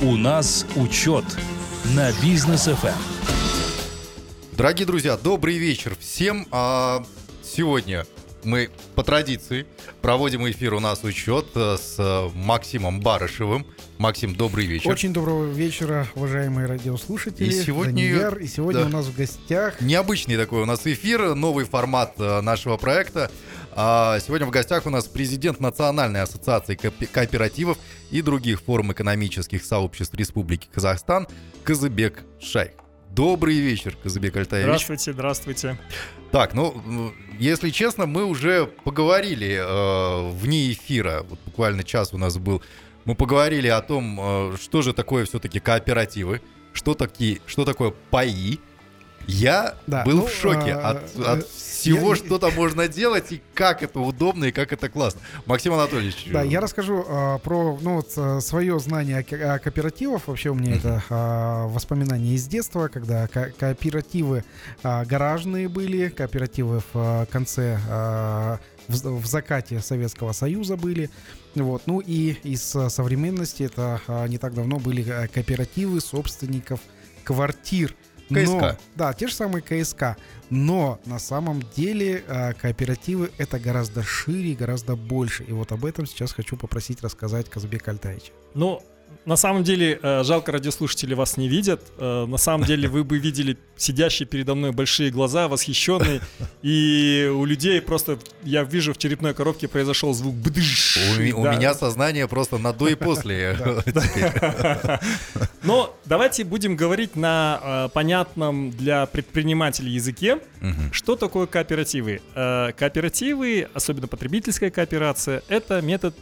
У нас учет на бизнес ФМ. Дорогие друзья, добрый вечер всем. А, сегодня мы по традиции проводим эфир у нас учет э, с Максимом Барышевым. Максим, добрый вечер. Очень доброго вечера, уважаемые радиослушатели. И сегодня- Данияр. И сегодня да. у нас в гостях Необычный такой у нас эфир, новый формат э, нашего проекта. А, Сегодня в гостях у нас президент Национальной ассоциации кооп- кооперативов и других форм экономических сообществ Республики Казахстан Казыбек Шайх. Добрый вечер, Казыбек Альтаевич. Здравствуйте, здравствуйте. Так, ну, если честно, мы уже поговорили э, вне эфира, вот буквально час у нас был, мы поговорили о том, э, что же такое все-таки кооперативы, что, такие, что такое паи. Я Да, был ну, в шоке э, от, э, от всего, я- что там можно делать, и как это удобно, и как это классно. Максим Анатольевич. Да, э, я расскажу а, про ну, вот, а, свое знание о, ко- о кооперативах. Вообще у меня это а, воспоминания из детства, когда ко- кооперативы а, гаражные были, кооперативы в а, конце, а, в, в закате Советского Союза были. Вот. Ну и из а, современности это а, не так давно были кооперативы собственников квартир. Но- КСК. да, те же самые КСК. Но на самом деле а, кооперативы это гораздо шире, гораздо больше. И вот об этом сейчас хочу попросить рассказать Казбек Альтаевича. Ну, на самом деле, э, жалко, радиослушатели вас не видят. Э, На самом деле, вы бы видели сидящие передо мной большие глаза, восхищенные. И у людей просто, я вижу, в черепной коробке произошел звук бдыш. У, ми- у Да. меня сознание просто на до и после. Но давайте будем говорить на э, понятном для предпринимателей языке. Что такое кооперативы? Кооперативы, особенно потребительская кооперация, это метод,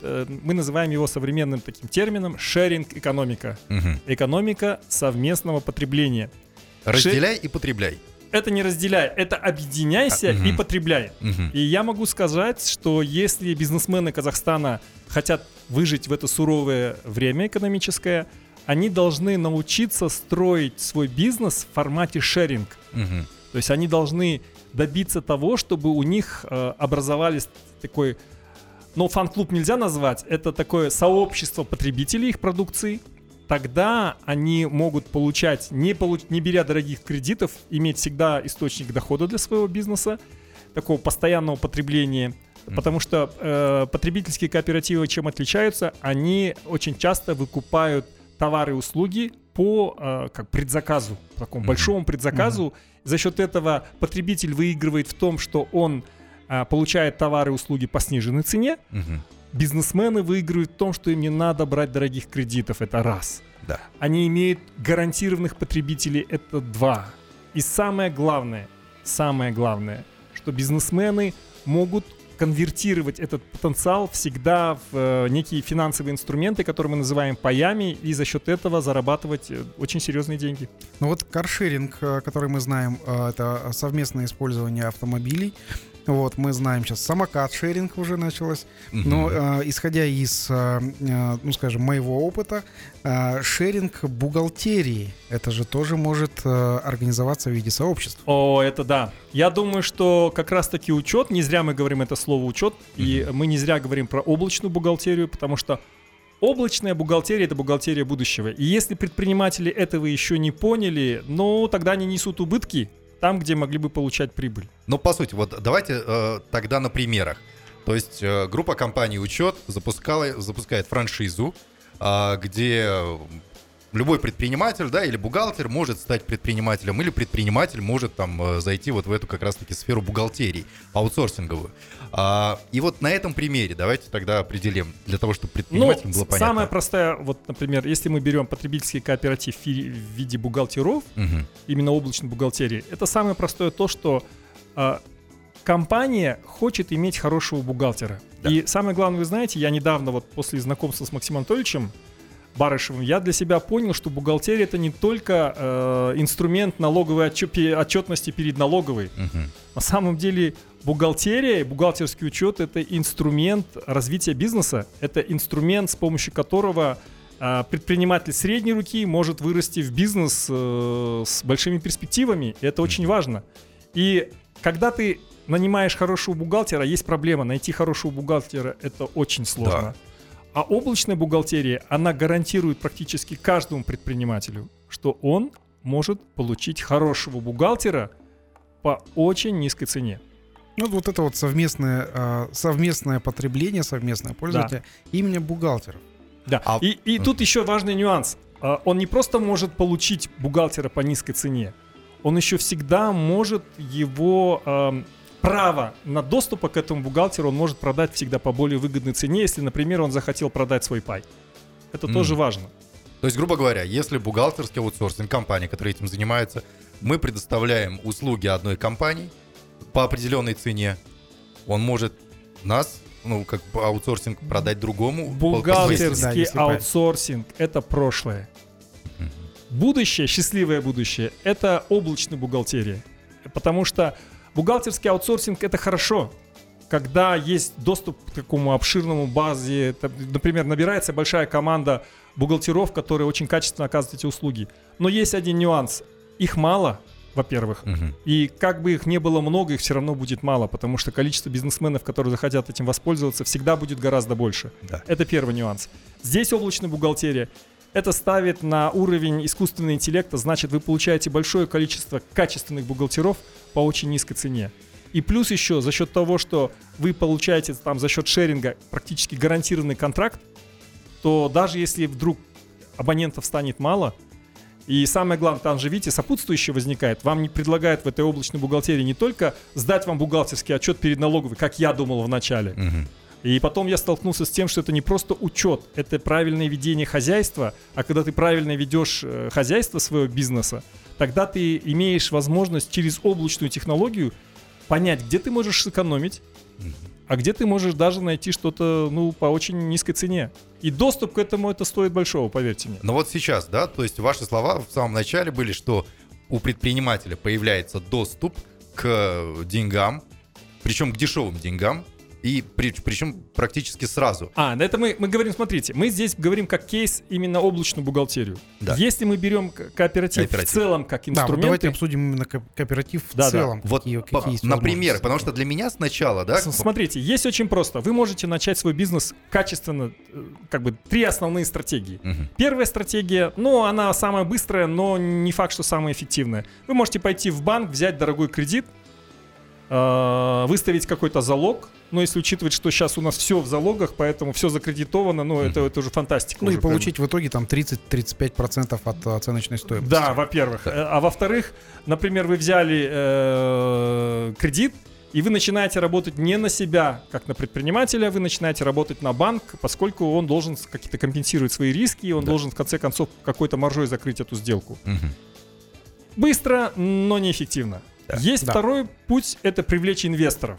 мы называем его современным таким термином шеринг экономика. Мгм. Экономика совместного потребления. Разделяй и потребляй. Это не разделяй, это объединяйся А, мгм. и потребляй. Мгм. И я могу сказать, что если бизнесмены Казахстана хотят выжить в это суровое время экономическое, они должны научиться строить свой бизнес в формате шеринг. Мгм. То есть они должны добиться того, чтобы у них э, образовались такой, ну, фан-клуб нельзя назвать, это такое сообщество потребителей их продукции. Тогда они могут получать, не, получ- не беря дорогих кредитов, иметь всегда источник дохода для своего бизнеса, такого постоянного потребления. Потому что э, потребительские кооперативы чем отличаются? Они очень часто выкупают товары и услуги по э, как предзаказу, такому Мгм. большому предзаказу. За счет этого потребитель выигрывает в том, что он получает товары и услуги по сниженной цене. Мгм. Бизнесмены выигрывают в том, что им не надо брать дорогих кредитов. Это раз. Да. Они имеют гарантированных потребителей. Это два. И самое главное, самое главное, что бизнесмены могут конвертировать этот потенциал всегда в э, некие финансовые инструменты, которые мы называем паями, и за счет этого зарабатывать э, очень серьезные деньги. Ну вот каршеринг, э, который мы знаем, э, это совместное использование автомобилей. Вот, мы знаем сейчас самокат-шеринг уже началось. Но э, исходя из, э, ну скажем, моего опыта, э, шеринг бухгалтерии, это же тоже может э, организоваться в виде сообществ. О, это да. Я думаю, что как раз-таки учет, не зря мы говорим это слово учет, и мы не зря говорим про облачную бухгалтерию, потому что облачная бухгалтерия это бухгалтерия будущего. И если предприниматели этого еще не поняли, ну тогда они несут убытки там, где могли бы получать прибыль. Ну, по сути, вот давайте э, тогда на примерах. То есть э, группа компаний «Учет» запускала, запускает франшизу, а, где э, любой предприниматель, да, или бухгалтер может стать предпринимателем, или предприниматель может там э, зайти вот в эту как раз-таки сферу бухгалтерии, аутсорсинговую. А, и вот на этом примере давайте тогда определим, для того, чтобы Ну, предпринимателям было с- понятно. самая простая, вот, например, если мы берем потребительский кооператив в виде бухгалтеров, Мгм. именно облачной бухгалтерии, это самое простое то, что а, компания хочет иметь хорошего бухгалтера. Да. И самое главное, вы знаете, я недавно вот после знакомства с Максимом Анатольевичем Барышевым, я для себя понял, что бухгалтерия это не только э, инструмент налоговой пе- отчетности перед налоговой. Мгм. На самом деле бухгалтерия, и бухгалтерский учет это инструмент развития бизнеса, это инструмент, с помощью которого а, предприниматель средней руки может вырасти в бизнес э, с большими перспективами. И это очень важно. И когда ты нанимаешь хорошего бухгалтера, есть проблема. Найти хорошего бухгалтера это очень сложно. А облачная бухгалтерия, она гарантирует практически каждому предпринимателю, что он может получить хорошего бухгалтера по очень низкой цене. Ну, вот это вот совместное, а, совместное потребление, совместное пользование именно бухгалтеров. Да. А- И, и тут еще важный нюанс. А, Он не просто может получить бухгалтера по низкой цене, он еще всегда может его эм, право на доступа к этому бухгалтеру он может продать всегда по более выгодной цене, если, например, он захотел продать свой пай. Это М. тоже важно. То есть, грубо говоря, если бухгалтерский аутсорсинг компания, которая этим занимается, мы предоставляем услуги одной компании по определенной цене, он может нас, ну, как бы аутсорсинг продать другому. Бухгалтерский Да, аутсорсинг это прошлое. Будущее, счастливое будущее, это облачная бухгалтерия. Потому что бухгалтерский аутсорсинг это хорошо, когда есть доступ к такому обширному базе. Там, Например, набирается большая команда бухгалтеров, которые очень качественно оказывают эти услуги. Но есть один нюанс. Их мало, во-первых. Мгм. И как бы их не было много, их все равно будет мало, потому что количество бизнесменов, которые захотят этим воспользоваться, всегда будет гораздо больше. Да. Это первый нюанс. Здесь облачная бухгалтерия. Это ставит на уровень искусственного интеллекта, значит, вы получаете большое количество качественных бухгалтеров по очень низкой цене. И плюс еще за счет того, что вы получаете там за счет шеринга практически гарантированный контракт, то даже если вдруг абонентов станет мало, и самое главное, там же, видите, сопутствующее возникает. Вам не предлагают в этой облачной бухгалтерии не только сдать вам бухгалтерский отчет перед налоговой, как я думал в начале. Мгм. И потом я столкнулся с тем, что это не просто учет, это правильное ведение хозяйства. А когда ты правильно ведешь э, хозяйство своего бизнеса, тогда ты имеешь возможность через облачную технологию понять, где ты можешь сэкономить, а где ты можешь даже найти что-то ну, по очень низкой цене. И доступ к этому это стоит большого, поверьте мне. Но вот сейчас, да, то есть ваши слова в самом начале были, что у предпринимателя появляется доступ к деньгам, причем к дешевым деньгам, и при- причем практически сразу. А, на это мы, мы говорим, смотрите, мы здесь говорим как кейс именно облачную бухгалтерию. Да. Если мы берем кооператив, Кооператив. в целом как Да, вот инструмент, давайте обсудим именно ко- кооператив в Да, да. целом. Вот какие, по- какие есть на примеры, возможности. потому что для меня сначала, да, Смотрите, есть очень просто. Вы можете начать свой бизнес качественно, э, как бы три основные стратегии. Мгм. Первая стратегия, ну, она самая быстрая, но не факт, что самая эффективная. Вы можете пойти в банк, взять дорогой кредит, выставить какой-то залог. Но если учитывать, что сейчас у нас все в залогах, поэтому все закредитовано, ну, это, это уже фантастика. Ну и уже прям. получить в итоге там 30-35% от оценочной стоимости. Да, во-первых. Э, А во-вторых, например, вы взяли э, кредит, и вы начинаете работать не на себя, как на предпринимателя, вы начинаете работать на банк, поскольку он должен какие-то компенсировать свои риски, и он Да. должен в конце концов какой-то маржой закрыть эту сделку. Мгм. Быстро, но неэффективно. Да. Есть Да. второй путь, это привлечь инвесторов.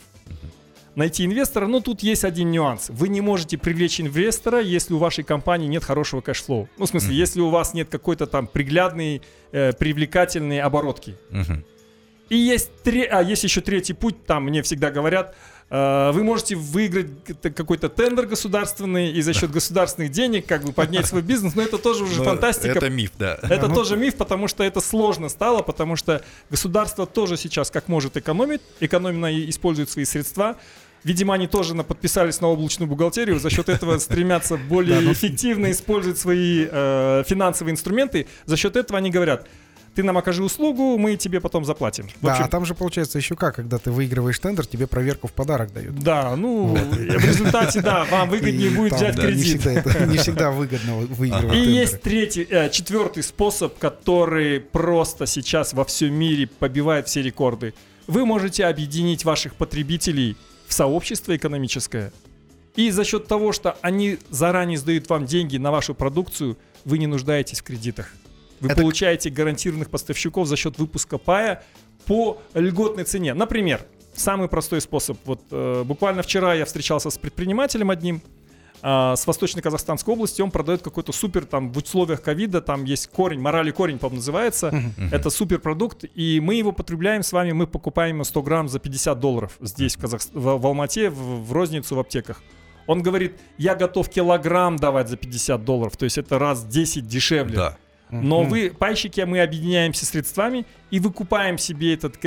Найти инвестора, но тут есть один нюанс. Вы не можете привлечь инвестора, если у вашей компании нет хорошего cash flow. Ну, в смысле, Мгм. если у вас нет какой-то там приглядной, э, привлекательной оборотки. Мгм. И есть, тре- а есть еще третий путь, там мне всегда говорят, вы можете выиграть какой-то тендер государственный и за счет государственных денег как бы поднять свой бизнес, но это тоже уже Ну, фантастика. Это миф, да. Это Ну- тоже миф, потому что это сложно стало, потому что государство тоже сейчас как может экономит, экономно использует свои средства. Видимо, они тоже на- подписались на облачную бухгалтерию, за счет этого стремятся более ну- эффективно использовать свои э, финансовые инструменты. За счет этого они говорят, ты нам окажи услугу, мы тебе потом заплатим. В Да, общем, а там же получается еще как, когда ты выигрываешь тендер, тебе проверку в подарок дают. да, ну, в результате, да, вам выгоднее И будет там, взять да, Не кредит. всегда, это, не всегда выгодно выигрывать И тендеры. есть третий, э, четвертый способ, который просто сейчас во всем мире побивает все рекорды. Вы можете объединить ваших потребителей в сообщество экономическое. И за счет того, что они заранее сдают вам деньги на вашу продукцию, вы не нуждаетесь в кредитах. Вы Это- получаете гарантированных поставщиков за счет выпуска пая по льготной цене. Например, самый простой способ. Вот э, буквально вчера я встречался с предпринимателем одним, а, с Восточной Казахстанской области, он продает какой-то супер, там, в условиях ковида, там есть корень, морали корень, по-моему, называется. Это супер продукт, и мы его потребляем с вами, мы покупаем его 100 грамм за 50 долларов здесь, в, Казах... в, в Алмате, в, в розницу, в аптеках. Он говорит, я готов килограмм давать за 50 долларов, то есть это раз в 10 дешевле. Да. Но вы, пайщики, мы объединяемся средствами и выкупаем себе этот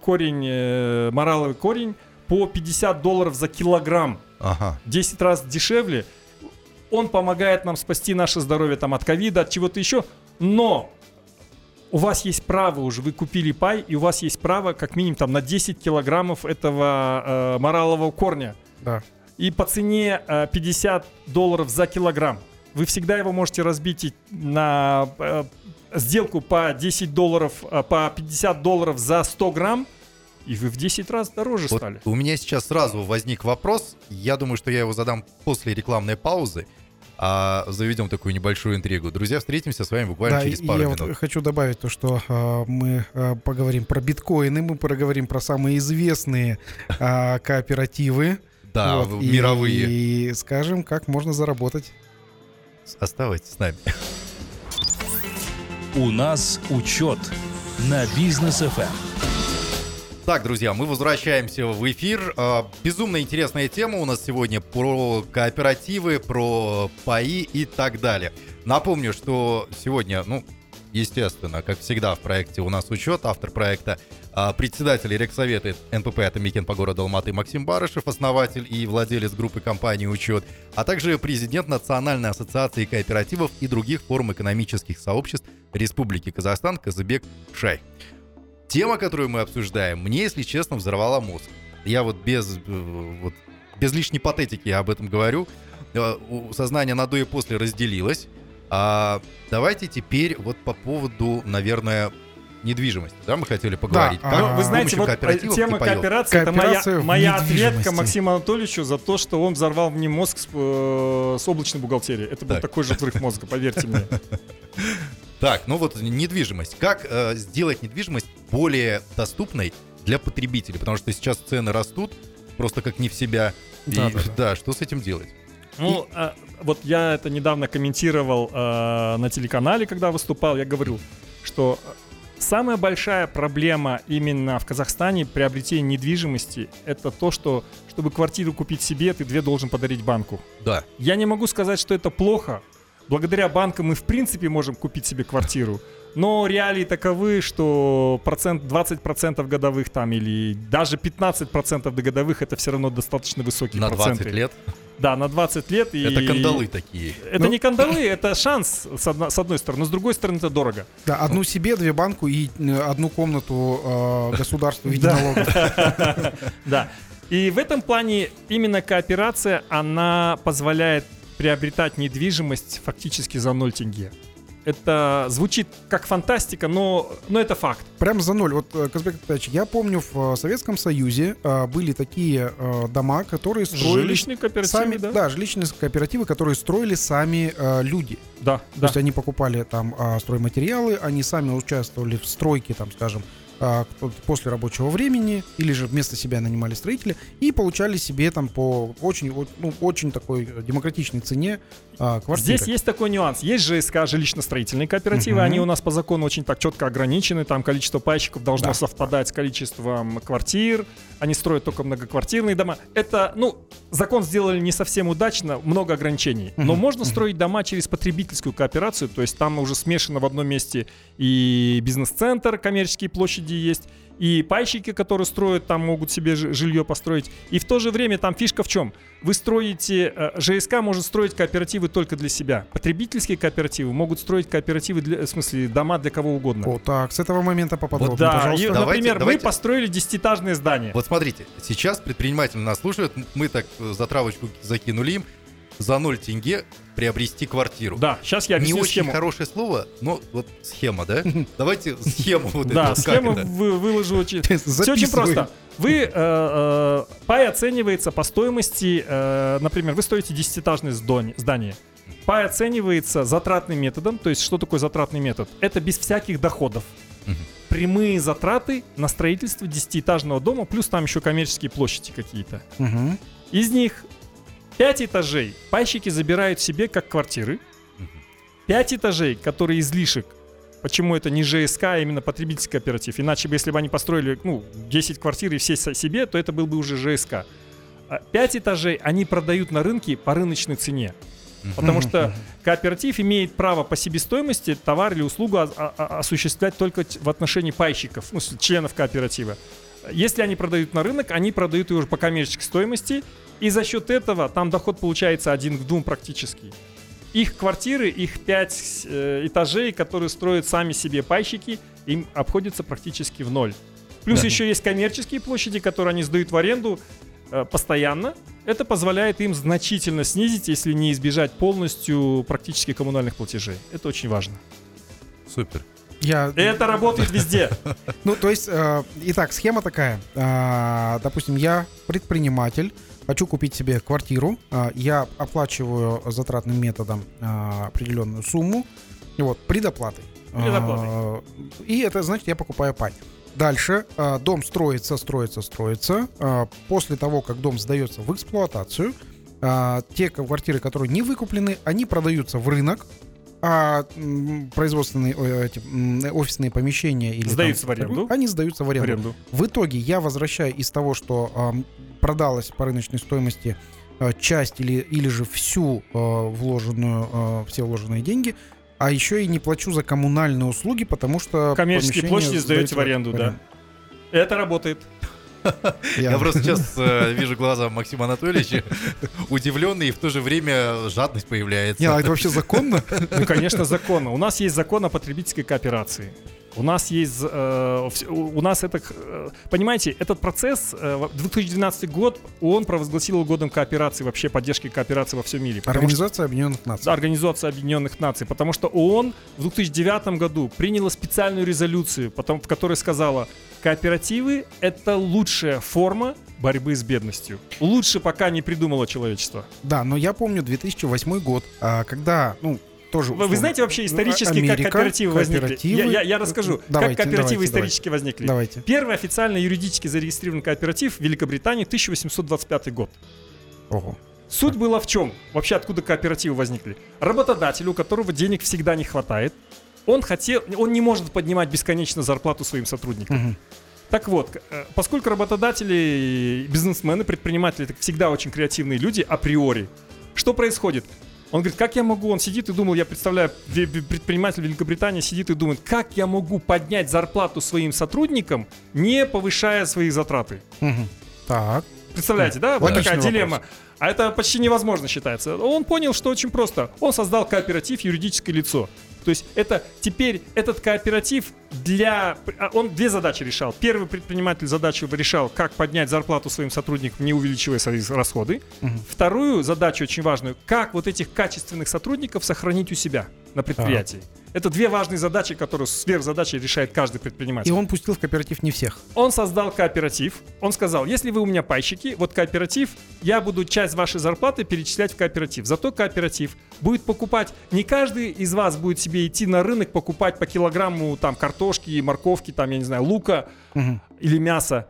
корень, э, мораловый корень по 50 долларов за килограмм. Ага. 10 раз дешевле. он помогает нам спасти наше здоровье там, от ковида, от чего-то еще. Но у вас есть право уже, вы купили пай, и у вас есть право как минимум там на 10 килограммов этого э, моралового корня. Да. И по цене э, 50 долларов за килограмм. Вы всегда его можете разбить на э, сделку по 10 долларов, э, по 50 долларов за 100 грамм, и вы в 10 раз дороже Вот стали. у меня сейчас сразу возник вопрос. Я думаю, что я его задам после рекламной паузы. А заведем такую небольшую интригу. Друзья, встретимся с вами буквально Да, через пару я минут. вот хочу добавить то, что а, мы а, поговорим про биткоины, мы поговорим про самые известные а, кооперативы. Да, Вот, в- и- мировые. И скажем, как можно заработать. Оставайтесь с нами. У нас учет на бизнес Эм. FM. Так, друзья, мы возвращаемся в эфир. А, Безумно интересная тема у нас сегодня про кооперативы, про паи и так далее. Напомню, что сегодня, ну, естественно, как всегда в проекте у нас учет, автор проекта, а, председатель рексовета НПП «Атамикен» по городу Алматы Максим Барышев, основатель и владелец группы компании «Учет», а также президент Национальной ассоциации кооперативов и других форм экономических сообществ Республики Казахстан Казыбек Шай. Тема, которую мы обсуждаем, мне, если честно, взорвала мозг. Я вот без, э, вот, без лишней патетики об этом говорю. Э, Сознание на до и после разделилось. А давайте теперь вот по поводу, наверное, недвижимости. Да, мы хотели поговорить. а, Как Ну, вы знаете, вот э, тема кооперации, это моя, моя ответка. Максиму Анатольевичу за то, что он взорвал мне мозг с, э, с облачной бухгалтерией. Это был Так. такой же взрыв мозга, поверьте мне. Так, ну вот недвижимость. Как э, сделать недвижимость более доступной для потребителей? Потому что сейчас цены растут просто как не в себя. И, Да, да, да, что с этим делать? Ну, а, вот я это недавно комментировал э, на телеканале, когда выступал. Я говорил, что самая большая проблема именно в Казахстане приобретения недвижимости это то, что чтобы квартиру купить себе, ты две должен подарить банку. Да. Я не могу сказать, что это плохо. Благодаря банкам мы в принципе можем купить себе квартиру. Но реалии таковы, что процент 20% годовых там или даже 15% годовых это все равно достаточно высокие На проценты. 20 лет. Да, на 20 лет. И... Это кандалы такие. Это Ну- не кандалы, это шанс с, одно- с одной стороны, но с другой стороны это дорого. Да, одну себе, две банку и э, одну комнату э, государству в виде Да. налогов. Да. И в этом плане именно кооперация, она позволяет приобретать недвижимость фактически за 0 тенге. Это звучит как фантастика, но, но это факт. Прям за ноль. Вот, э, Казбек Атаевич, я помню, в э, Советском Союзе э, были такие дома, которые строили Жилищные кооперативы, сами, да? да, жилищные кооперативы, которые строили сами люди. Да, То да. есть они покупали там а, стройматериалы, они сами участвовали в стройке, там, скажем, а, после рабочего времени, или же вместо себя нанимали строителя, и получали себе там по очень, ну, очень такой демократичной цене а, квартиры. Здесь есть такой нюанс. Есть ЖСК, жилищно-строительные кооперативы, Мгм. они у нас по закону очень так четко ограничены, там количество пайщиков должно Да. совпадать с количеством квартир, они строят только многоквартирные дома. Это, ну, закон сделали не совсем удачно, много ограничений. Но Мгм. можно строить дома через потребительскую кооперацию, то есть там уже смешано в одном месте и бизнес-центр, коммерческие площади есть, и пайщики, которые строят, там могут себе жилье построить. И в то же время там фишка в чем? Вы строите, э, ЖСК может строить кооперативы только для себя. Потребительские кооперативы могут строить кооперативы, для, в смысле, дома для кого угодно. О, так, с этого момента поподробнее, да, и, пожалуйста. Давайте- например, давайте. мы построили десятиэтажное здание. Вот смотрите, сейчас предприниматели нас слушают, мы так э, затравочку закинули им, за 0 тенге приобрести квартиру. Да, сейчас я Не объясню очень схему. хорошее слово, но вот схема, да? Давайте схему вот эту, Да, схему выложу очень... Все очень просто. Вы, э, э, пай оценивается по стоимости, э, например, вы строите десятиэтажное здони- здание. Пай оценивается затратным методом. То есть, что такое затратный метод? Это без всяких доходов. Прямые затраты на строительство десятиэтажного дома, плюс там еще коммерческие площади какие-то. Из них 5 этажей пайщики забирают себе как квартиры. 5 этажей, которые излишек. Почему это не ЖСК, а именно потребительский кооператив? Иначе бы, если бы они построили ну, 10 квартир и все себе, то это был бы уже ЖСК. 5 этажей они продают на рынке по рыночной цене. Потому что кооператив имеет право по себестоимости товар или услугу осуществлять только в отношении пайщиков, ну, членов кооператива. Если они продают на рынок, они продают ее уже по коммерческой стоимости, и за счет этого там доход получается один к двум практически. Их квартиры, их пять э, этажей, которые строят сами себе пайщики, им обходится практически в ноль. Плюс Да. еще есть коммерческие площади, которые они сдают в аренду э, постоянно. Это позволяет им значительно снизить, если не избежать полностью практически коммунальных платежей. Это очень важно. Супер. Я, Это работает везде. ну, то есть, э, итак, схема такая. А, допустим, я предприниматель, хочу купить себе квартиру, а, я оплачиваю затратным методом а, определенную сумму, и вот, предоплатой. Предоплатой. А, и это значит, я покупаю пай. Дальше а, дом строится, строится, строится. А, после того, как дом сдается в эксплуатацию, а, те квартиры, которые не выкуплены, они продаются в рынок, а производственные эти, офисные помещения или Сдаются там в аренду. они сдаются в В аренду. аренду. В итоге я возвращаю из того, что ам, продалось по рыночной стоимости э, часть или, или же всю э, вложенную, э, все вложенные деньги, а еще и не плачу за коммунальные услуги, потому что Коммерческие площади сдаете сдается в аренду, да. Это работает. Я- Я просто сейчас э, вижу глаза Максима Анатольевича, удивленный, и в то же время жадность появляется. Не, а это вообще законно? Ну, конечно, законно. У нас есть закон о потребительской кооперации. У нас есть, э, у нас это, э, понимаете, этот процесс, э, в 2012 год, ООН провозгласил годом кооперации, вообще поддержки кооперации во всем мире. Что- Организация Объединенных Наций. Организация Объединенных Наций, потому что ООН в 2009 году приняла специальную резолюцию, потом, в которой сказала, кооперативы — это лучшая форма борьбы с бедностью. Лучше пока не придумало человечество. Да, но я помню 2008 год, а, когда, ну, тоже... Вы, вы условно, знаете вообще исторически, Америка, как кооперативы возникли? кооперативы. Я, я- я расскажу, Давайте, как кооперативы давайте, исторически возникли. Давайте. Первый официально юридически зарегистрированный кооператив в Великобритании 1825 год. Ого. Суть была в чем? Вообще откуда кооперативы возникли? Работодатель, у которого денег всегда не хватает, он хотел, он не может поднимать бесконечно зарплату своим сотрудникам. Мгм. Так вот, э, поскольку работодатели, бизнесмены, предприниматели это всегда очень креативные люди априори, что происходит? Он говорит, как я могу, он сидит и думал, я представляю, предприниматель Великобритании сидит и думает, как я могу поднять зарплату своим сотрудникам, не повышая свои затраты. Мгм. Так. Представляете, да? Вот такая вопрос. дилемма. А это почти невозможно считается. Он понял, что очень просто. Он создал кооператив юридическое лицо. То есть это теперь этот кооператив для... а Он две задачи решал. Первый предприниматель задачу решал, как поднять зарплату своим сотрудникам, не увеличивая свои расходы. Мгм. Вторую задачу очень важную, как вот этих качественных сотрудников сохранить у себя на предприятии. Это две важные задачи, которые сверхзадачи решает каждый предприниматель. И он пустил в кооператив не всех. Он создал кооператив. Он сказал, если вы у меня пайщики, вот кооператив, я буду часть вашей зарплаты перечислять в кооператив. Зато кооператив будет покупать, не каждый из вас будет себе идти на рынок покупать по килограмму там картошки, морковки, там, я не знаю, лука Мгм. или мяса.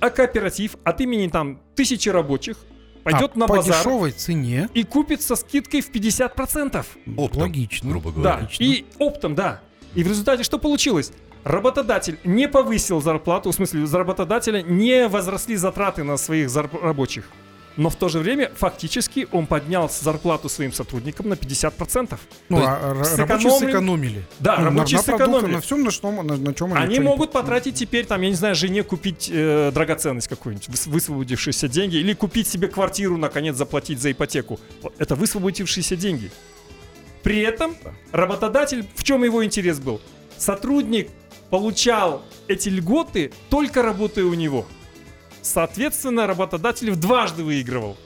А кооператив от имени там тысячи рабочих пойдет А, на по базар дешевой цене. и купит со скидкой в 50%. Оптом, Логично. грубо говоря. Да, Логично. и оптом, да. И в результате что получилось? Работодатель не повысил зарплату, в смысле, за работодателя не возросли затраты на своих зарп- рабочих. Но в то же время фактически он поднял зарплату своим сотрудникам на 50%. Ну, То а сэкономлен- рабочие сэкономили. Да, Ну, рабочие на, продукты, сэкономили. на всем, на, что, на, на чем Они не могут по- потратить теперь, там, я не знаю, жене купить э, драгоценность какую-нибудь, выс- высвободившиеся деньги, или купить себе квартиру, наконец, заплатить за ипотеку. Это высвободившиеся деньги. При этом работодатель, в чем его интерес был? Сотрудник получал эти льготы только работая у него. Соответственно, работодатель в дважды выигрывал.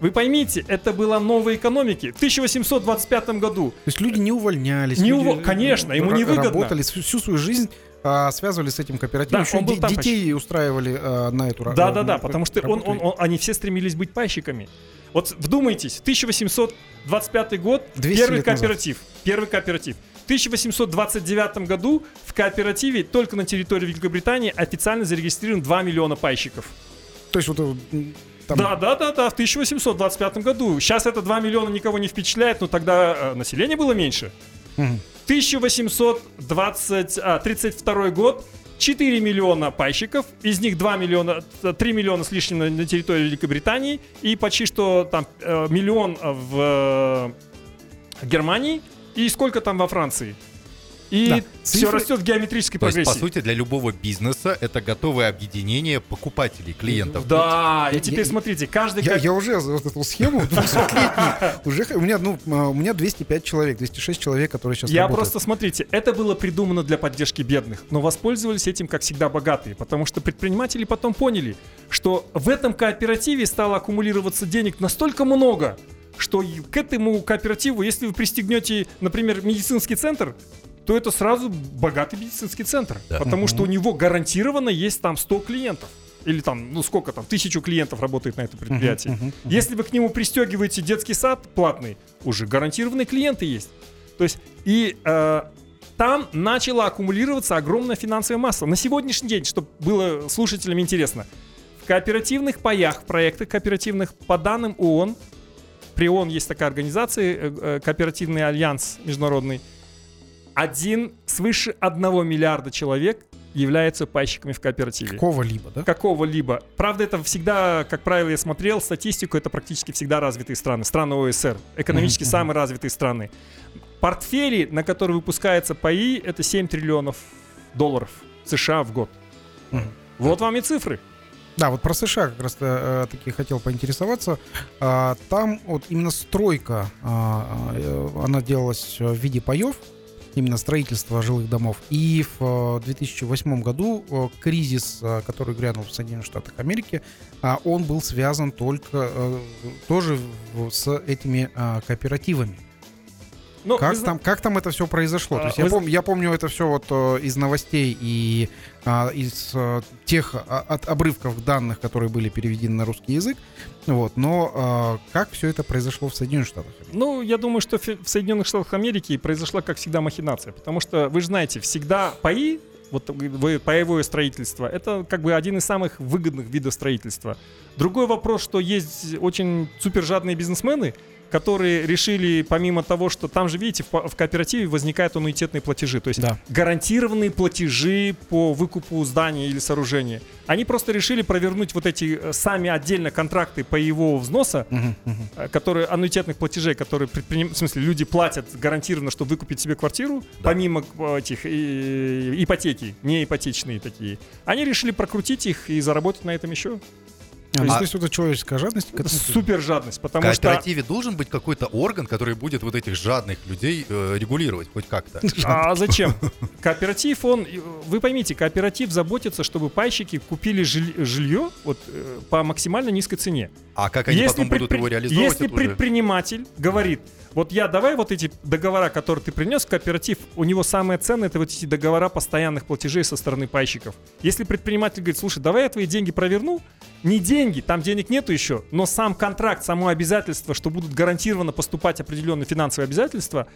Вы поймите, это была новая экономики. В 1825 году То есть люди не увольнялись. Не уво- конечно, ему ра- невыгодно. Работали всю, свою жизнь, а, связывали с этим кооперативом. Да, Еще он был там детей устраивали а, на эту ра- Да, да, да, потому что он, работу. он- он- они все стремились быть пайщиками. Вот вдумайтесь, 1825 год, 200 первый лет назад. кооператив, первый кооператив. В 1829 году в кооперативе только на территории Великобритании официально зарегистрировано 2 миллиона пайщиков. То есть вот э, там, Да, да, да, да, в 1825 году. Сейчас это 2 миллиона никого не впечатляет, но тогда э, население было меньше. мгм. 1832 год 4 миллиона пайщиков, из них 2 миллиона, т- 3 миллиона с лишним на, на территории Великобритании и почти что там э, миллион в э, Германии и сколько там во Франции? И Да, все цифры- растет в геометрической То есть, по сути, для любого бизнеса это готовое объединение покупателей, клиентов. Да, и теперь я- смотрите, каждый... Я, как- я уже вот эту схему 200-летнюю уже у меня ну а, у меня 205 человек, 206 человек, которые сейчас Я работают. просто, смотрите, это было придумано для поддержки бедных, но воспользовались этим, как всегда, богатые, потому что предприниматели потом поняли, что в этом кооперативе стало аккумулироваться денег настолько много, что к этому кооперативу, если вы пристегнете, например, медицинский центр, то это сразу богатый медицинский центр, Да. потому что у него гарантированно есть там 100 клиентов. Или там, ну сколько там, тысячу клиентов работает на. Мгм, мгм, мгм. Если вы к нему пристегиваете детский сад платный, уже гарантированные клиенты есть. То есть и э, там начала аккумулироваться огромная финансовая масса. На сегодняшний день, чтобы было слушателям интересно, в кооперативных паях, в проектах кооперативных, по данным ООН, при ООН есть такая организация, э, э, кооперативный альянс международный, один, свыше одного миллиарда человек являются пайщиками в кооперативе какого-либо, да? какого-либо. Правда, это всегда, как правило, я смотрел статистику, это практически всегда развитые страны, страны ОСР, экономически Мгм, самые развитые страны. Портфели, на которые выпускаются паи, это 7 триллионов долларов США в год. Мгм. Вот вам и цифры. Да, вот про США как раз э, таки хотел поинтересоваться. А, Там вот именно стройка, а, э, она делалась в виде паев, именно строительство жилых домов. И в э, 2008 году э, кризис, э, который грянул в Соединенных Штатах Америки, а, он был связан только э, тоже с этими кооперативами. Ну, Как вы там, как там это все произошло? А, То есть вы я, пом- я помню это все вот э, из новостей и а, из э, тех а, от обрывков данных, которые были переведены на русский язык. Вот, но а, как все это произошло в Соединенных Штатах? Ну, я думаю, что в Соединенных Штатах Америки произошла, как всегда, махинация. Потому что, вы же знаете, всегда паи, вот вы- паевое строительство, это как бы один из самых выгодных видов строительства. Другой вопрос, что есть очень супержадные бизнесмены, которые решили, помимо того, что там же, видите, в, по- кооперативе возникают аннуитетные платежи. То есть Да. гарантированные платежи по выкупу здания или сооружения. Они просто решили провернуть вот эти э, сами отдельно контракты паевого взноса, Мгм, мгм. э, которые аннуитетных платежей, которые предприним... в смысле люди платят гарантированно, чтобы выкупить себе квартиру, Да. помимо э, этих э, ипотеки, не ипотечные такие. Они решили прокрутить их и заработать на этом еще. А, ну, А- то есть это человеческая жадность? к этому? Супер жадность, В потому что кооперативе должен быть какой-то орган, который будет вот этих жадных людей э, регулировать хоть как-то. А зачем? Кооператив, он, э, вы поймите, кооператив заботится, чтобы пайщики купили жиль- жилье вот, э, по максимально низкой цене. А как они потом будут предпри- его реализовывать, если это уже- предприниматель говорит, вот я давай вот эти договора, которые ты принес в кооператив, у него самое ценное это вот эти договора постоянных платежей со стороны пайщиков. Если предприниматель говорит, слушай, давай я твои деньги проверну, не деньги, там денег нету еще, но сам контракт, само обязательство, что будут гарантированно поступать определенные финансовые обязательства,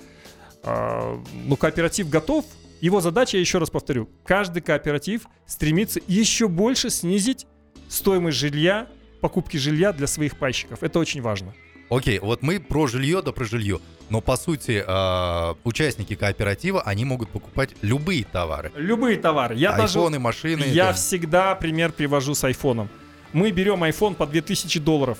а, ну, кооператив готов. Его задача, я еще раз повторю, каждый кооператив стремится еще больше снизить стоимость жилья, покупки жилья для своих пайщиков. Это очень важно. Окей, вот мы про жилье да про жилье. Но по сути, э, участники кооператива, они могут покупать любые товары. Любые товары. Я даже... Айфоны, машины. Я там. всегда пример привожу с айфоном. Мы берем iPhone по 2000 долларов.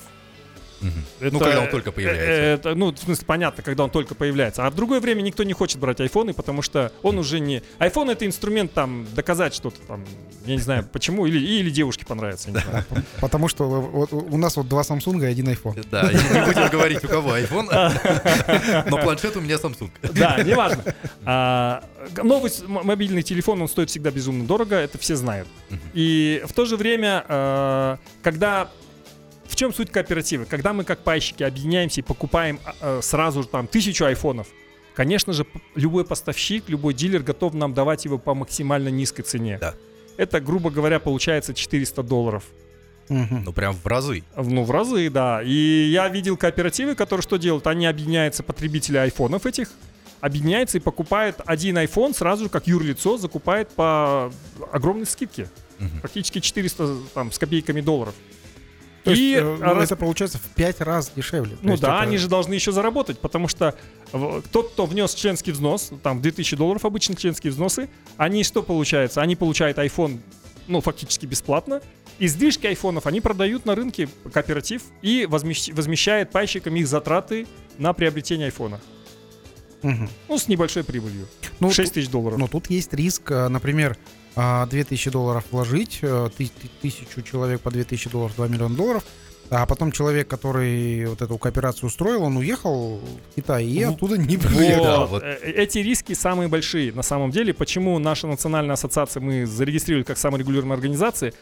Мгм. Это- Ну, когда он только появляется. э, Это, ну, в смысле, понятно, когда он только появляется. А в другое время никто не хочет брать айфоны, потому что он уже не... iPhone это инструмент там доказать что-то там, я не знаю почему, или, или девушке понравится, я знаю. Потому что вот у нас вот два Samsung и один iPhone. Да, и не будем говорить, у кого iPhone, но планшет у меня Samsung. Да, неважно. А, Новый мобильный телефон, он стоит всегда безумно дорого, это все знают. И в то же время, э, когда... В чем суть кооператива? Когда мы как пайщики объединяемся и покупаем э, сразу же там тысячу айфонов, конечно же, любой поставщик, любой дилер готов нам давать его по максимально низкой цене. Да. Это, грубо говоря, получается 400 долларов. Мгм. Ну, прям в разы. В- Ну, в разы, да. И я видел кооперативы, которые что делают? Они объединяются, потребители айфонов этих, объединяются и покупают один iPhone сразу же, как юрлицо, закупает по огромной скидке. Мгм. Практически 400 там, с копейками долларов. То есть, И, э, ну, раз- это получается в пять раз дешевле. Ну есть да, это- они же должны еще заработать, потому что тот, кто внес членский взнос, там 2000 долларов обычно членские взносы, они что получается? Они получают iPhone, ну, фактически бесплатно. Излишки айфонов они продают на рынке кооператив и возмещ- возмещает пайщикам их затраты на приобретение айфона. Мгм. Ну, с небольшой прибылью. Ну, 6 тысяч долларов. Но тут есть риск, э, например, 2000 долларов вложить, э, ты- ты- тысячу человек по 2000 долларов, 2 миллиона долларов, а потом человек, который вот эту кооперацию устроил, он уехал в Китай и Вот. оттуда не приехал. Да, вот. Э, Эти риски самые большие на самом деле. Почему наша национальная ассоциация мы зарегистрировали как саморегулируемая организация?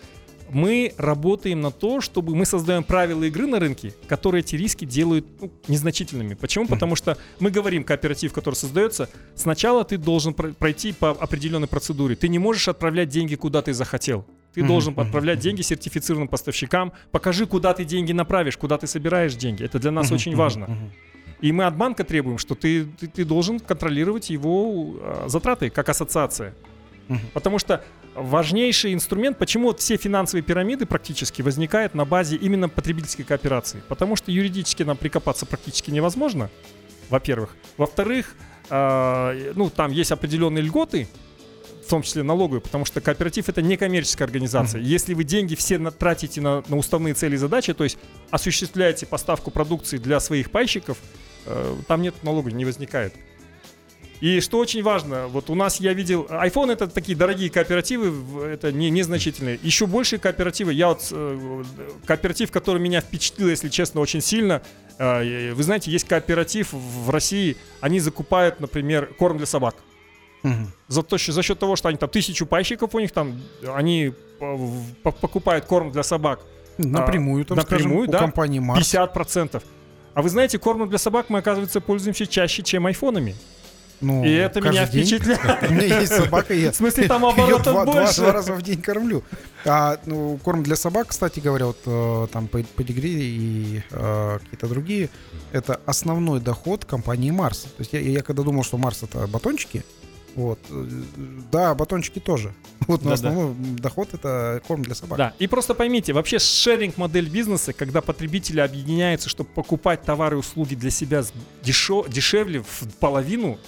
Мы работаем на то, чтобы мы создаем правила игры на рынке, которые эти риски делают ну, незначительными. Почему? Потому что мы говорим, кооператив, который создается, сначала ты должен про- пройти по определенной процедуре. Ты не можешь отправлять деньги, куда ты захотел. Ты должен отправлять деньги сертифицированным поставщикам. Покажи, куда ты деньги направишь, куда ты собираешь деньги. Это для нас очень важно. И мы от банка требуем, что ты, ты, ты должен контролировать его э, затраты как ассоциация. Потому что важнейший инструмент, почему вот все финансовые пирамиды практически возникают на базе именно потребительской кооперации. Потому что юридически нам прикопаться практически невозможно, во-первых. Во-вторых, э, ну там есть определенные льготы, в том числе налоговые, потому что кооператив это не коммерческая организация. Если вы деньги все на- тратите на, на уставные цели и задачи, то есть осуществляете поставку продукции для своих пайщиков, э, там нет налога, не возникает. И что очень важно, вот у нас я видел, iPhone это такие дорогие кооперативы, это не, незначительные. Еще больше кооперативы, я вот, э, кооператив, который меня впечатлил, если честно, очень сильно, э, вы знаете, есть кооператив в России, они закупают, например, корм для собак. За, то, за счет того, что они там тысячу пайщиков у них там, они э, покупают корм для собак Напрямую, там, напрямую, скажем, да. у компании Марс. 50%. А вы знаете, кормом для собак мы, оказывается, пользуемся чаще, чем айфонами. Ну, И это меня день. впечатляет. У меня есть собака, я В смысле, там оборотов два, больше. два раза в день кормлю. А ну, корм для собак, кстати говоря, вот э, там пе- педигри и э, какие-то другие, это основной доход компании Марс. То есть я, я когда думал, что Марс это батончики, вот, э, да, батончики тоже. Вот, но Да-да. основной доход это корм для собак. Да, и просто поймите, вообще шеринг модель бизнеса, когда потребители объединяются, чтобы покупать товары и услуги для себя дешё- дешевле в половину,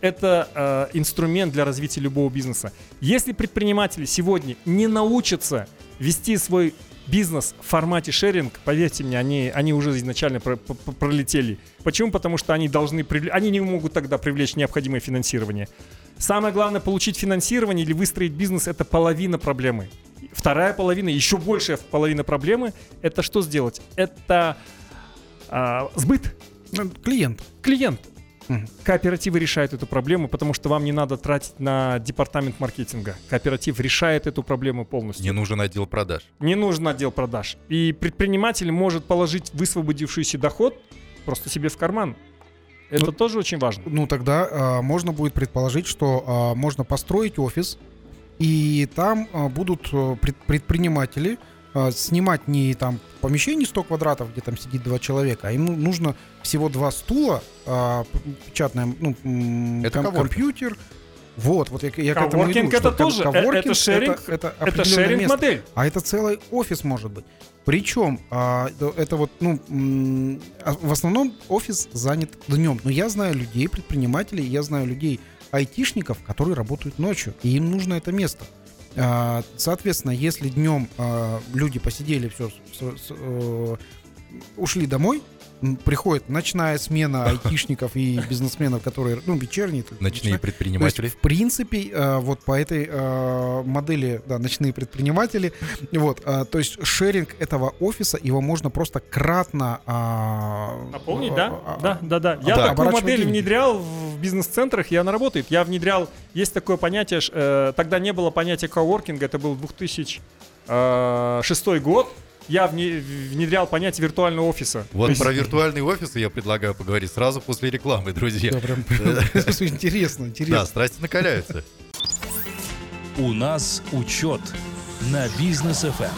это э, инструмент для развития любого бизнеса. Если предприниматели сегодня не научатся вести свой бизнес в формате шеринг, поверьте мне, они, они уже изначально про- про- про- пролетели. Почему? Потому что они должны они не могут тогда привлечь необходимое финансирование. Самое главное получить финансирование или выстроить бизнес это половина проблемы. Вторая половина, еще большая половина проблемы, это что сделать? Это а, сбыт, Клиент. клиент. Кооперативы решают эту проблему, потому что вам не надо тратить на департамент маркетинга. Кооператив решает эту проблему полностью. Не нужен отдел продаж. Не нужен отдел продаж. И предприниматель может положить высвободившийся доход просто себе в карман. Это Ну, тоже очень важно. Ну, тогда а, можно будет предположить, что а, можно построить офис, и там а, будут а, пред- предприниматели снимать не там помещение 100 квадратов, где там сидит два человека, а им ну- нужно всего два стула, а, печатная, ну, Это ком- компьютер. Вот, вот я, я к этому иду, что это тоже, э, коворкинг это шеринг, это, это Это шеринг место. модель. А это целый офис может быть. Причем а, это вот, ну, а в основном офис занят днем. Но я знаю людей, предпринимателей, я знаю людей, айтишников, которые работают ночью, и им нужно это место. А, Соответственно, если днем а, люди посидели, все, э, ушли домой, приходит ночная смена айтишников и бизнесменов, которые, ну, вечерние. Ночные ночная. Предприниматели. есть, в принципе, э, вот по этой э, модели, да, ночные предприниматели, вот, э, то есть шеринг этого офиса, его можно просто кратно... а, Наполнить, а, да? а, Да, да, да. Я да. такую модель деньги. внедрял в бизнес-центрах, и она работает. Я внедрял, есть такое понятие, тогда не было понятия коворкинга, это был 2006 год. Я вне- внедрял понятие виртуального офиса. Вот есть- про виртуальные офисы я предлагаю поговорить сразу после рекламы, друзья. Да, прям, интересно, Да, интересно. страсти накаляются. У нас учет на бизнес Эм. FM.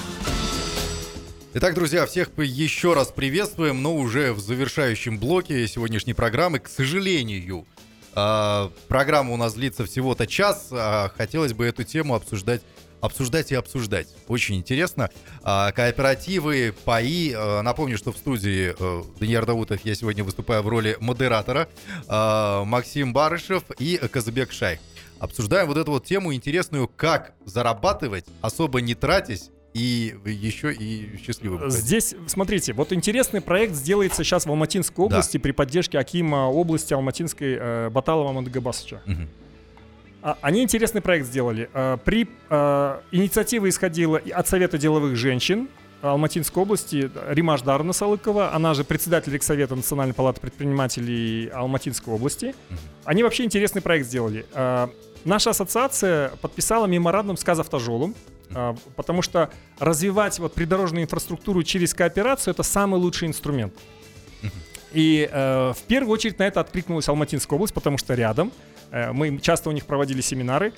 Итак, друзья, всех еще раз приветствуем, но уже в завершающем блоке сегодняшней программы. К сожалению, а, программа у нас длится всего-то час. а Хотелось бы эту тему обсуждать обсуждать и обсуждать. Очень интересно. А, Кооперативы, паи. А, Напомню, что в студии э, Даниил Даутов я сегодня выступаю в роли модератора. А, Максим Барышев и Казабек Шай. Обсуждаем вот эту вот тему интересную, как зарабатывать, особо не тратясь и еще и счастливым. быть. Здесь, смотрите, вот интересный проект сделается сейчас в Алматинской области при поддержке Акима области Алматинской э, Баталова Мадагабасовича. Мгм. А, Они интересный проект сделали. А, При а, инициатива исходила от Совета деловых женщин Алматинской области Римаш Дарна Салыкова, она же председатель Рексовета Национальной палаты предпринимателей Алматинской области. Они вообще интересный проект сделали. Наша ассоциация подписала меморандум с Казавтожолом, потому что развивать вот придорожную инфраструктуру через кооперацию это самый лучший инструмент. И э, в первую очередь на это откликнулась Алматинская область, потому что рядом. Э, мы часто у них проводили семинары.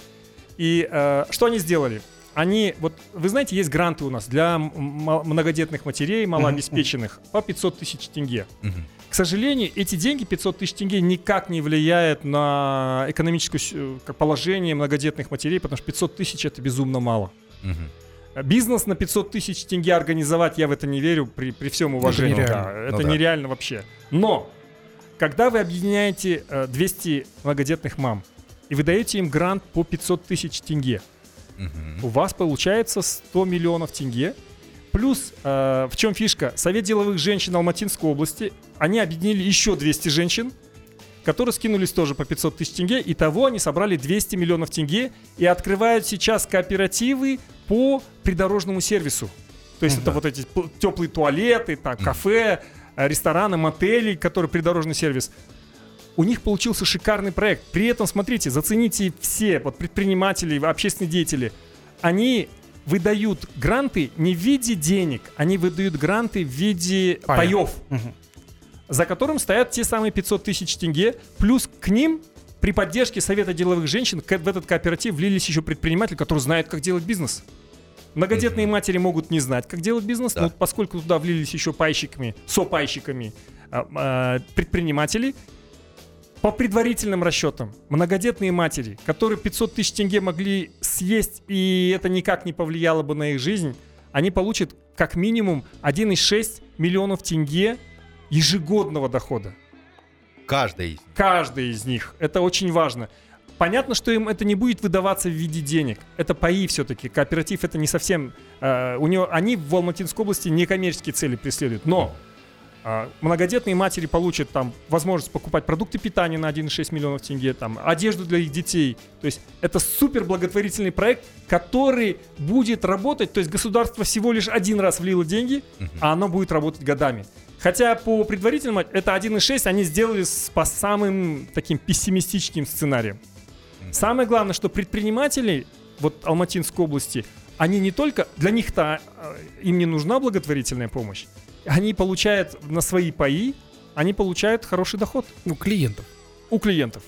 И э, что они сделали? Они, вот вы знаете, есть гранты у нас для многодетных матерей, малообеспеченных, по 500 тысяч тенге. К сожалению, эти деньги, 500 тысяч тенге, никак не влияют на экономическое положение многодетных матерей, потому что 500 тысяч это безумно мало. Бизнес на 500 тысяч тенге организовать, я в это не верю, при, при всем уважении. нереально. Да, Ну это да. нереально вообще. Но, когда вы объединяете э, 200 многодетных мам, и вы даете им грант по 500 тысяч тенге, Мгм. у вас получается 100 миллионов тенге. Плюс, э, в чем фишка? Совет деловых женщин Алматинской области, они объединили еще 200 женщин, которые скинулись тоже по 500 тысяч тенге. И того они собрали 200 миллионов тенге и открывают сейчас кооперативы по придорожному сервису. То есть это вот эти теплые туалеты, так, кафе, э, рестораны, мотели, которые придорожный сервис. У них получился шикарный проект. При этом, смотрите, зацените все вот предприниматели, общественные деятели. Они выдают гранты не в виде денег, они выдают гранты в виде Пая. паев, Мгм. за которым стоят те самые 500 тысяч тенге. Плюс к ним при поддержке Совета деловых женщин в этот кооператив влились еще предприниматели, которые знают, как делать бизнес. Многодетные матери могут не знать, как делать бизнес, Да. но поскольку туда влились еще пайщиками, сопайщиками а, а, предприниматели, по предварительным расчетам, многодетные матери, которые 500 тысяч тенге могли съесть, и это никак не повлияло бы на их жизнь, они получат как минимум 1,6 миллионов тенге ежегодного дохода. Каждый. Каждый из них. Это очень важно. Понятно, что им это не будет выдаваться в виде денег. Это паи все-таки. Кооператив это не совсем... э, у него, они в Алматинской области некоммерческие цели преследуют. Но а, многодетные матери получат там возможность покупать продукты питания на 1,6 миллионов тенге, там, одежду для их детей. То есть это супер благотворительный проект, который будет работать. То есть государство всего лишь один раз влило деньги, а оно будет работать годами. Хотя по предварительным это 1,6 они сделали с, по самым таким пессимистическим сценариям. Самое главное, что предприниматели вот Алматинской области, они не только, для них-то э, им не нужна благотворительная помощь, они получают на свои паи, они получают хороший доход Ну, клиентов. у клиентов.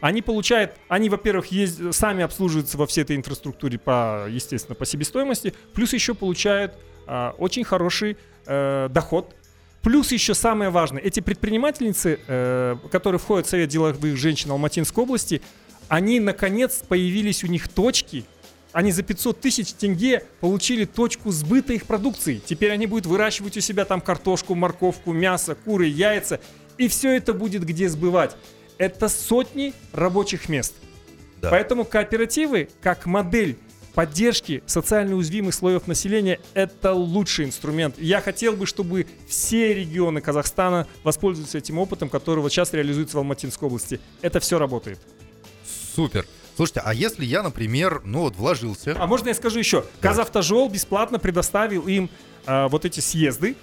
Они получают, они, во-первых, езд- сами обслуживаются во всей этой инфраструктуре по, естественно, по себестоимости, плюс еще получают а, очень хороший э, доход. Плюс еще самое важное, эти предпринимательницы, э, которые входят в Совет деловых женщин Алматинской области, они, наконец, появились у них точки, они за 500 тысяч тенге получили точку сбыта их продукции. Теперь они будут выращивать у себя там картошку, морковку, мясо, куры, яйца. И все это будет где сбывать. Это сотни рабочих мест. Да. Поэтому кооперативы, как модель поддержки социально уязвимых слоев населения, это лучший инструмент. Я хотел бы, чтобы все регионы Казахстана воспользовались этим опытом, который вот сейчас реализуется в Алматинской области. Это все работает. Супер. Слушайте, а если я, например, ну вот вложился, А можно я скажу еще? Казавтожол бесплатно предоставил им э, вот эти съезды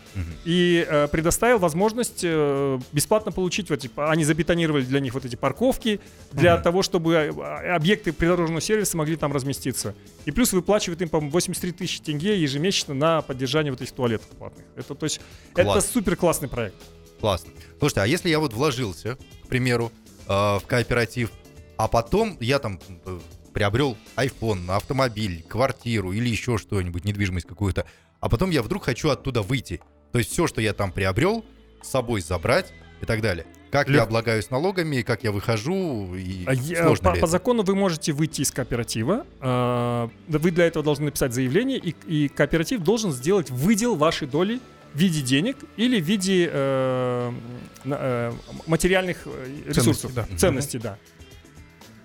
и э, предоставил возможность э, бесплатно получить вот эти, они забетонировали для них вот эти парковки для того, чтобы э, объекты придорожного сервиса могли там разместиться. И плюс выплачивают им, по-моему, 83 тысячи тенге ежемесячно на поддержание вот этих туалетов платных. Это, то есть, это Класс. супер классный проект. классно. Слушайте, а если я вот вложился, к примеру, э, в кооператив, а потом я там э, приобрел iPhone, автомобиль, квартиру или еще что-нибудь, недвижимость какую-то, а потом я вдруг хочу оттуда выйти. То есть все, что я там приобрел, с собой забрать и так далее. Как я Лег- облагаюсь налогами, как я выхожу, и А я- сложно по, ли по это? закону вы можете выйти из кооператива. э, да вы для этого должны написать заявление, и, и кооператив должен сделать выдел вашей доли в виде денег или в виде э, э, материальных э, ресурсов, да. ценностей, да.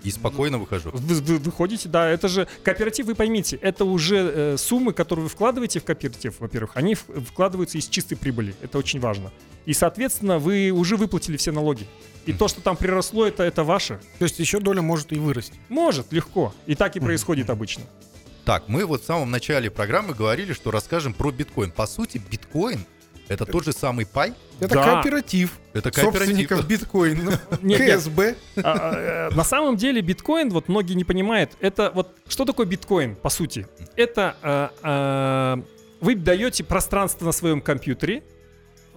И спокойно выхожу. Вы, вы выходите, да, это же кооператив, вы поймите, это уже э, суммы, которые вы вкладываете в кооператив, во-первых, они в- вкладываются из чистой прибыли, это очень важно. И, соответственно, вы уже выплатили все налоги. И то, что там приросло, это, это ваше. То есть еще доля может и вырасти. Может, легко. И так и происходит обычно. Так, мы вот в самом начале программы говорили, что расскажем про биткоин. По сути, биткоин это тот же самый пай, Это Да. кооператив это кооператив. собственников биткоина. КСБ. А, а, э, На самом деле биткоин, вот многие не понимают, это вот что такое биткоин, по сути? Это а, а, вы даете пространство на своем компьютере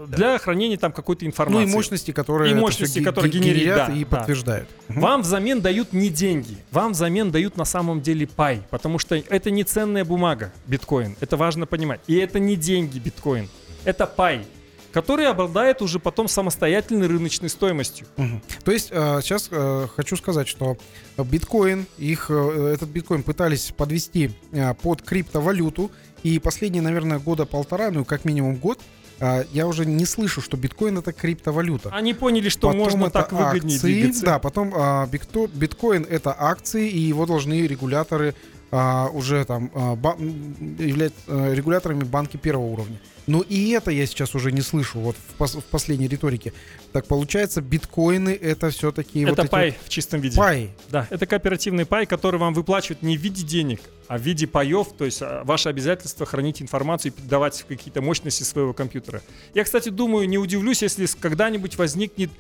для хранения там какой-то Ну информации. и мощности, которые И мощности, которые генерят да, и да. подтверждают. Мгм. Вам взамен дают не деньги, вам взамен дают на самом деле пай, потому что это не ценная бумага, биткоин, это важно понимать. И это не деньги, биткоин, это пай, который обладает уже потом самостоятельной рыночной стоимостью. Мгм. То есть э, сейчас э, хочу сказать, что биткоин, их, э, этот биткоин пытались подвести э, под криптовалюту, и последние, наверное, года полтора, ну как минимум год, э, я уже не слышу, что биткоин это криптовалюта. Они поняли, что Потом можно так выгоднее акции, двигаться. Да, потом а, биткоин это акции, и его должны регуляторы а, уже там а, ба- м, являть а, регуляторами банки первого уровня. Но и это я сейчас уже не слышу вот в, пос- в последней риторике. Так получается, биткоины это все-таки Это вот эти пай вот в чистом виде. пай. Да, это кооперативный пай, который вам выплачивают не в виде денег, а в виде паев, то есть ваше обязательство хранить информацию и передавать в какие-то мощности своего компьютера. Я, кстати, думаю, не удивлюсь, если когда-нибудь возникнет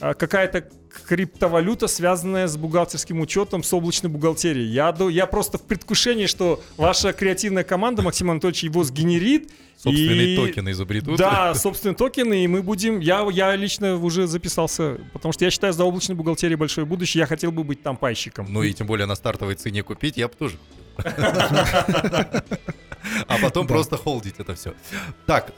какая-то криптовалюта, связанная с бухгалтерским учетом, с облачной бухгалтерией. Я, я просто в предвкушении, что ваша креативная команда, Максим Анатольевич, его сгенерит. Собственные и- токены изобретут. Да, собственные токены, и мы будем... Я, я лично уже записался, потому что я считаю, за облачной бухгалтерией большое будущее. Я хотел бы быть там пайщиком. Ну и тем более на стартовой цене купить я бы тоже. А потом Да. просто холдить это все. Так,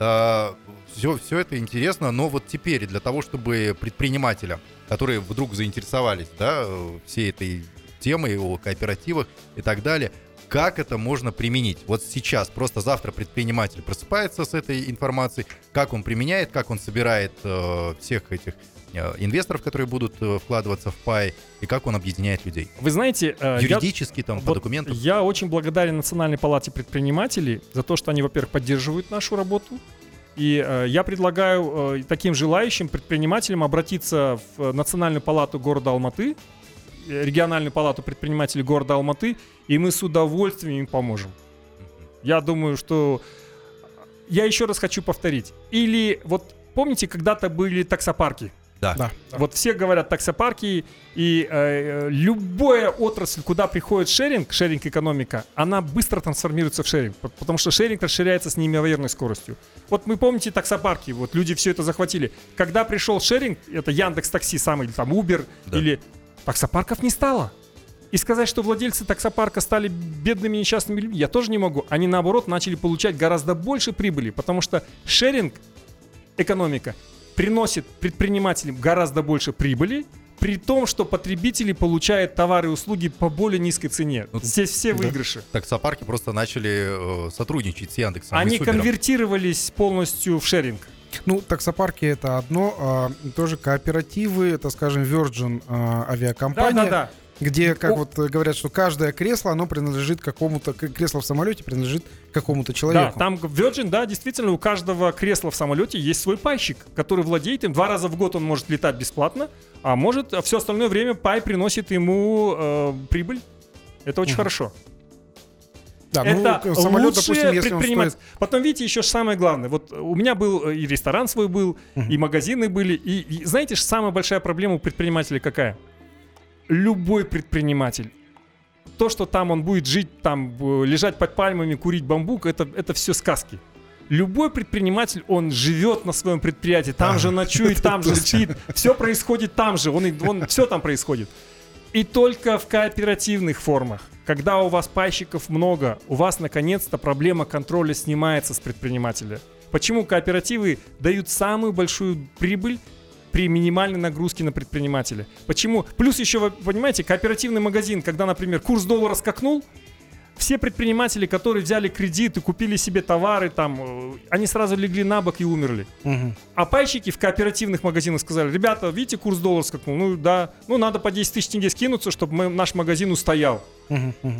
все, все это интересно, но вот теперь для того, чтобы предпринимателям, которые вдруг заинтересовались, да, всей этой темой о кооперативах и так далее, как это можно применить? Вот сейчас, просто завтра предприниматель просыпается с этой информацией, как он применяет, как он собирает э, всех этих э, инвесторов, которые будут э, вкладываться в пай, и как он объединяет людей. Вы знаете, э, я- Юридически, там, по вот документам. Я очень благодарен Национальной палате предпринимателей за то, что они, во-первых, поддерживают нашу работу. И э, я предлагаю э, таким желающим предпринимателям обратиться в Национальную палату города Алматы, э, региональную палату предпринимателей города Алматы, и мы с удовольствием им поможем. Я думаю, что я еще раз хочу повторить. Или вот помните, когда-то были таксопарки? Да. Да. Вот все говорят таксопарки, и э, любая отрасль, куда приходит шеринг, шеринг-экономика, она быстро трансформируется в шеринг, по- потому что шеринг расширяется с неимоверной скоростью. Вот мы помните таксопарки, вот люди все это захватили. Когда пришел шеринг, это Яндекс Такси самый, или там Uber, Да. или таксопарков не стало. И сказать, что владельцы таксопарка стали бедными несчастными людьми, я тоже не могу. Они, наоборот, начали получать гораздо больше прибыли, потому что шеринг экономика приносит предпринимателям гораздо больше прибыли, при том, что потребители получают товары и услуги по более низкой цене. Ну, Здесь все да. выигрыши. Таксопарки просто начали э, сотрудничать с Яндексом. Они конвертировались полностью в шеринг. Ну, таксопарки это одно, а, тоже кооперативы, это, скажем, Virgin а, авиакомпания, Да-да-да. Где, как О- вот говорят, что каждое кресло, оно принадлежит какому-то, кресло в самолете принадлежит какому-то Да, человеку. там Virgin, да, действительно, у каждого кресла в самолете есть свой пайщик, который владеет им. Два раза в год он может летать бесплатно, а может все остальное время пай приносит ему э, прибыль. Это очень Мгм. хорошо. Да, это ну, самолет, лучшее допустим, если предприниматель- стоит... Потом, видите, еще самое главное. Вот у меня был э, и ресторан свой был, Мгм. и магазины были. И, и знаете, самая большая проблема у предпринимателя какая? Любой предприниматель. То, что там он будет жить, там э, лежать под пальмами, курить бамбук, это, это все сказки. Любой предприниматель, он живет на своем предприятии, там А, же ночует, там же точно. спит, все происходит там же, он, он все там происходит. И только в кооперативных формах, когда у вас пайщиков много, у вас наконец-то проблема контроля снимается с предпринимателя. Почему кооперативы дают самую большую прибыль при минимальной нагрузке на предпринимателя? Почему? Плюс еще, вы понимаете, кооперативный магазин, когда, например, курс доллара скакнул, все предприниматели, которые взяли кредит и купили себе товары, там, э, они сразу легли на бок и умерли. Мгм. А пайщики в кооперативных магазинах сказали, ребята, видите, курс доллара скакнул, ну да, ну надо по 10 тысяч тенге скинуться, чтобы мы- наш магазин устоял.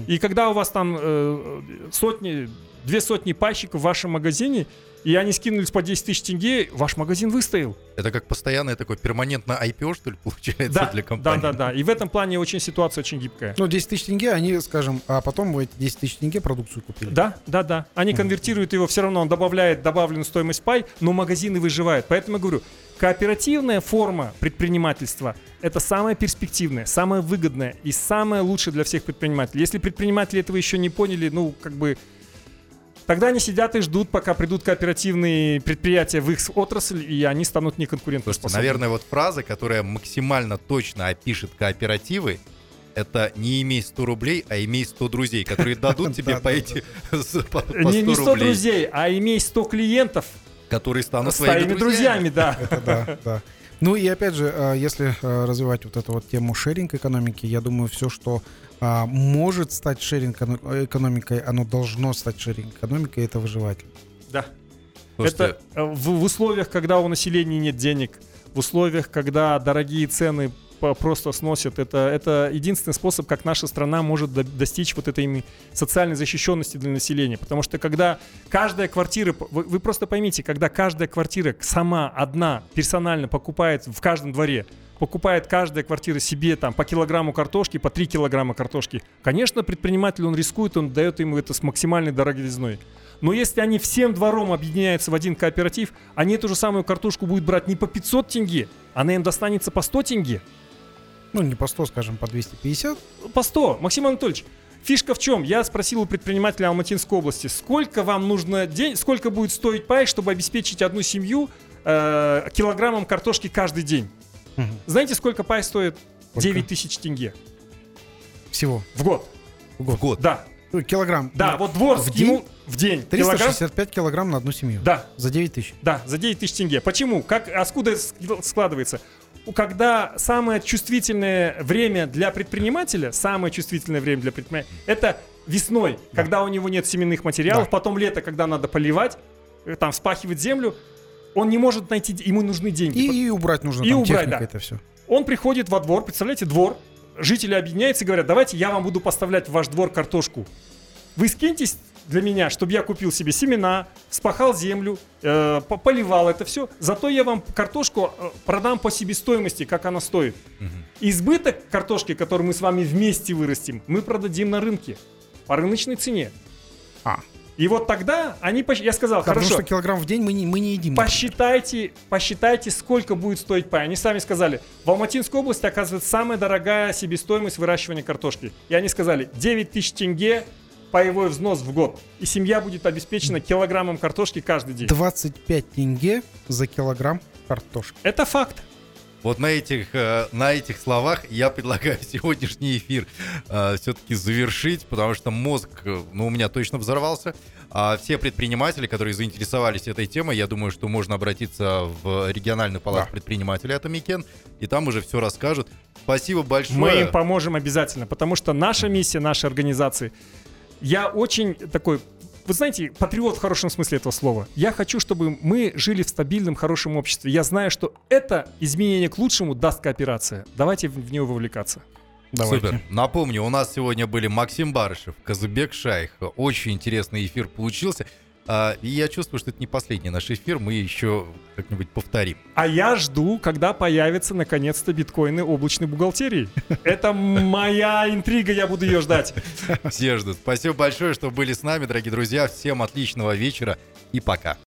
И когда у вас там э, сотни, две сотни пайщиков в вашем магазине, и они скинулись по 10 тысяч тенге, ваш магазин выстоял. Это как постоянное такое перманентное IPO, что ли, получается Да, для да, компании? да, да. И в этом плане очень ситуация очень гибкая. Ну, 10 тысяч тенге, они, скажем, а потом вы эти 10 тысяч тенге продукцию купили. Да, да, да. Они конвертируют его, все равно он добавляет добавленную стоимость пай, но магазины выживают. Поэтому я говорю, кооперативная форма предпринимательства – это самая перспективная, самая выгодная и самая лучшая для всех предпринимателей. Если предприниматели этого еще не поняли, ну, как бы, тогда они сидят и ждут, пока придут кооперативные предприятия в их отрасль, и они станут Слушайте, неконкурентоспособными. наверное, вот фраза, которая максимально точно опишет кооперативы, это не имей 100 рублей, а имей 100 друзей, которые дадут тебе по эти по по Не, не 100 100 рублей, друзей, а имей 100 клиентов которые станут с твоими твоими друзьями, да. Это да, да. Ну и опять же, а, если а, развивать вот эту вот тему шеринг экономики, я думаю, все, что а, может стать шеринг экономикой, оно должно стать шеринг экономикой, это выживатель. Да. Слушайте, Это э, в, в условиях, когда у населения нет денег, в условиях, когда дорогие цены просто сносят, это, это единственный способ, как наша страна может до- достичь вот этой социальной защищенности для населения. Потому что когда каждая квартира, вы, вы просто поймите, когда каждая квартира сама одна персонально покупает в каждом дворе, покупает каждая квартира себе там по килограмму картошки, по 3 килограмма картошки, конечно, предприниматель, он рискует, он дает ему это с максимальной дороговизной. Но если они всем двором объединяются в один кооператив, они эту же самую картошку будут брать не по 500 тенге, она им достанется по 100 тенге. Ну, не по 100, скажем, по 250. По 100. Максим Анатольевич, фишка в чем? Я спросил у предпринимателя Алматинской области, сколько вам нужно день, сколько будет стоить пай, чтобы обеспечить одну семью э, килограммом картошки каждый день. Мгм. Знаете, сколько пай стоит? Сколько? 9 тысяч тенге Всего. в год. В год. в год. Да, Ну, Килограмм. да, вот двор В скинул в день. Килограмм? 365 килограмм на одну семью. Да, За 9 тысяч. Да, за 9 тысяч тенге. Почему? Как, откуда складывается? Когда самое чувствительное время для предпринимателя, самое чувствительное время для предпринимателя, это весной, когда у него нет семенных материалов, Да. потом лето, когда надо поливать, э, там вспахивать землю, он не может найти, ему нужны деньги. И, и убрать нужно И там убрать, техника да. это все. Он приходит во двор, представляете, двор, жители объединяются и говорят, давайте я вам буду поставлять в ваш двор картошку. Вы скиньтесь для меня, чтобы я купил себе семена, спахал землю, э, по- поливал это все. Зато я вам картошку э, продам по себестоимости, как она стоит. Избыток картошки, который мы с вами вместе вырастим, мы продадим на рынке по рыночной цене. А. И вот тогда они, я сказал, Да, потому хорошо, что килограмм в день мы не, мы не едим. Посчитайте, посчитайте, сколько будет стоить пай. Они сами сказали, в Алматинской области, оказывается, самая дорогая себестоимость выращивания картошки. И они сказали, 9 тысяч тенге паевой взнос в год. И семья будет обеспечена килограммом картошки каждый день. 25 тенге за килограмм картошки. Это факт. Вот на этих, э, на этих словах я предлагаю сегодняшний эфир все-таки завершить, потому что мозг, э, ну, у меня точно взорвался. А все предприниматели, которые заинтересовались этой темой, я думаю, что можно обратиться в региональную палату Да. предпринимателей Атамекен, и там уже все расскажут. Спасибо большое. Мы им поможем обязательно, потому что наша миссия нашей организации, я очень такой, вы знаете, патриот в хорошем смысле этого слова. Я хочу, чтобы мы жили в стабильном, хорошем обществе. Я знаю, что это изменение к лучшему даст кооперация. Давайте в, в нее вовлекаться. Давайте. Супер. Напомню, у нас сегодня были Максим Барышев, Казыбек Шайх. Очень интересный эфир получился. А, и я чувствую, что это не последний наш эфир. Мы еще как-нибудь повторим. А я жду, когда появятся наконец-то биткоины облачной бухгалтерии. Это моя интрига, я буду ее ждать. Все ждут. Спасибо большое, что были с нами, дорогие друзья. Всем отличного вечера и пока.